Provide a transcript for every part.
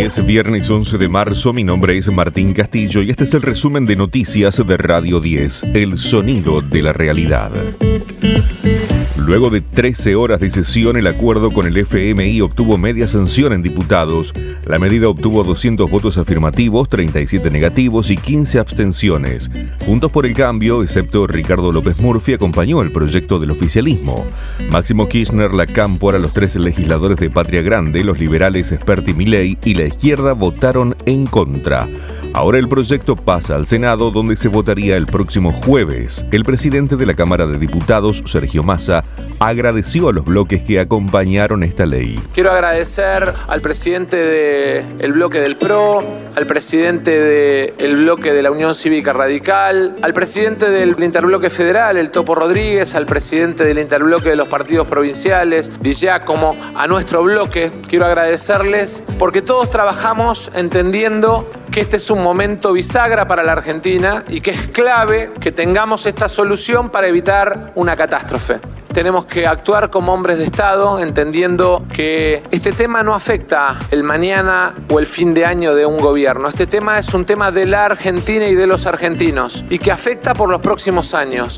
Es viernes 11 de marzo, mi nombre es Martín Castillo y este es el resumen de noticias de Radio 10, El Sonido de la Realidad. Luego de 13 horas de sesión, el acuerdo con el FMI obtuvo media sanción en diputados. La medida obtuvo 200 votos afirmativos, 37 negativos y 15 abstenciones. Juntos por el cambio, excepto Ricardo López Murphy, acompañó el proyecto del oficialismo. Máximo Kirchner, la Cámpora, los tres legisladores de Patria Grande, los liberales Esperti Milei y la izquierda votaron en contra. Ahora el proyecto pasa al Senado, donde se votaría el próximo jueves. El presidente de la Cámara de Diputados, Sergio Massa, agradeció a los bloques que acompañaron esta ley. Quiero agradecer al presidente del bloque del PRO, al presidente del bloque de la Unión Cívica Radical, al presidente del Interbloque Federal, el Topo Rodríguez, al presidente del Interbloque de los partidos provinciales, Di Giacomo, a nuestro bloque. Quiero agradecerles porque todos trabajamos entendiendo que este es un momento bisagra para la Argentina y que es clave que tengamos esta solución para evitar una catástrofe. Tenemos que actuar como hombres de Estado, entendiendo que este tema no afecta el mañana o el fin de año de un gobierno. Este tema es un tema de la Argentina y de los argentinos y que afecta por los próximos años.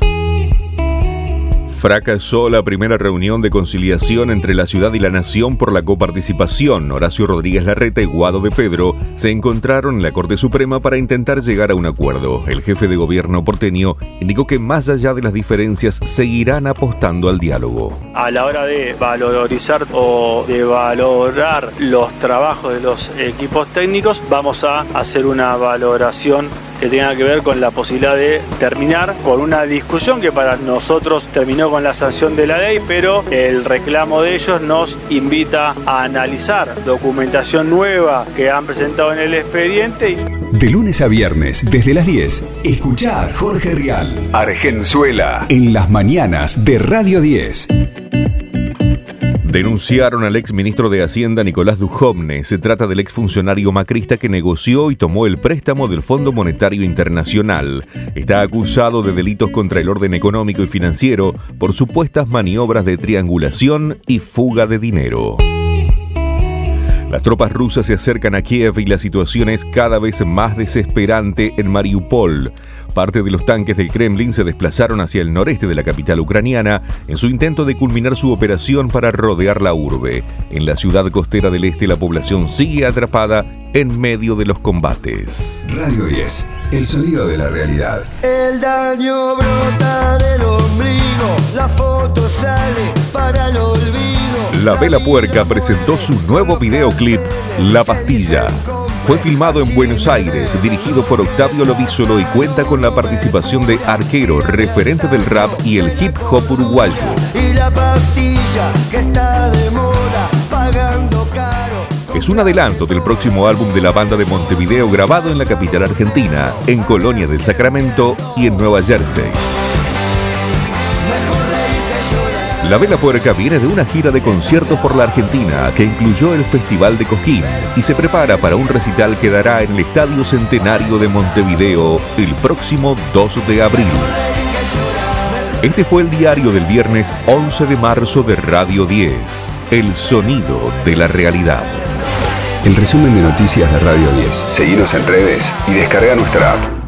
Fracasó la primera reunión de conciliación entre la ciudad y la nación por la coparticipación. Horacio Rodríguez Larreta y Guado de Pedro se encontraron en la Corte Suprema para intentar llegar a un acuerdo. El jefe de gobierno porteño indicó que más allá de las diferencias seguirán apostando al diálogo. A la hora de valorizar o de valorar los trabajos de los equipos técnicos, vamos a hacer una valoración que tenga que ver con la posibilidad de terminar con una discusión que para nosotros terminó con la sanción de la ley, pero el reclamo de ellos nos invita a analizar documentación nueva que han presentado en el expediente. De lunes a viernes, desde las 10, escuchá a Jorge Rial, Argenzuela, en las mañanas de Radio 10. Denunciaron al ex ministro de Hacienda Nicolás Dujovne. Se trata del exfuncionario macrista que negoció y tomó el préstamo del Fondo Monetario Internacional. Está acusado de delitos contra el orden económico y financiero por supuestas maniobras de triangulación y fuga de dinero. Las tropas rusas se acercan a Kiev y la situación es cada vez más desesperante en Mariupol. Parte de los tanques del Kremlin se desplazaron hacia el noreste de la capital ucraniana en su intento de culminar su operación para rodear la urbe. En la ciudad costera del este la población sigue atrapada en medio de los combates. Radio 10, el sonido de la realidad. El daño brota del ombligo, la foto sale para el olvido. La Vela Puerca presentó su nuevo videoclip La Pastilla. Fue filmado en Buenos Aires, dirigido por Octavio Lovísolo y cuenta con la participación de Arquero, referente del rap y el hip hop uruguayo. Y la pastilla que está de moda, pagando caro. Es un adelanto del próximo álbum de la banda de Montevideo grabado en la capital argentina, en Colonia del Sacramento y en Nueva Jersey. Mejor. La Vela Puerca viene de una gira de conciertos por la Argentina que incluyó el Festival de Coquín y se prepara para un recital que dará en el Estadio Centenario de Montevideo el próximo 2 de abril. Este fue el diario del viernes 11 de marzo de Radio 10, El Sonido de la Realidad. El resumen de noticias de Radio 10. Seguimos en redes y descarga nuestra app.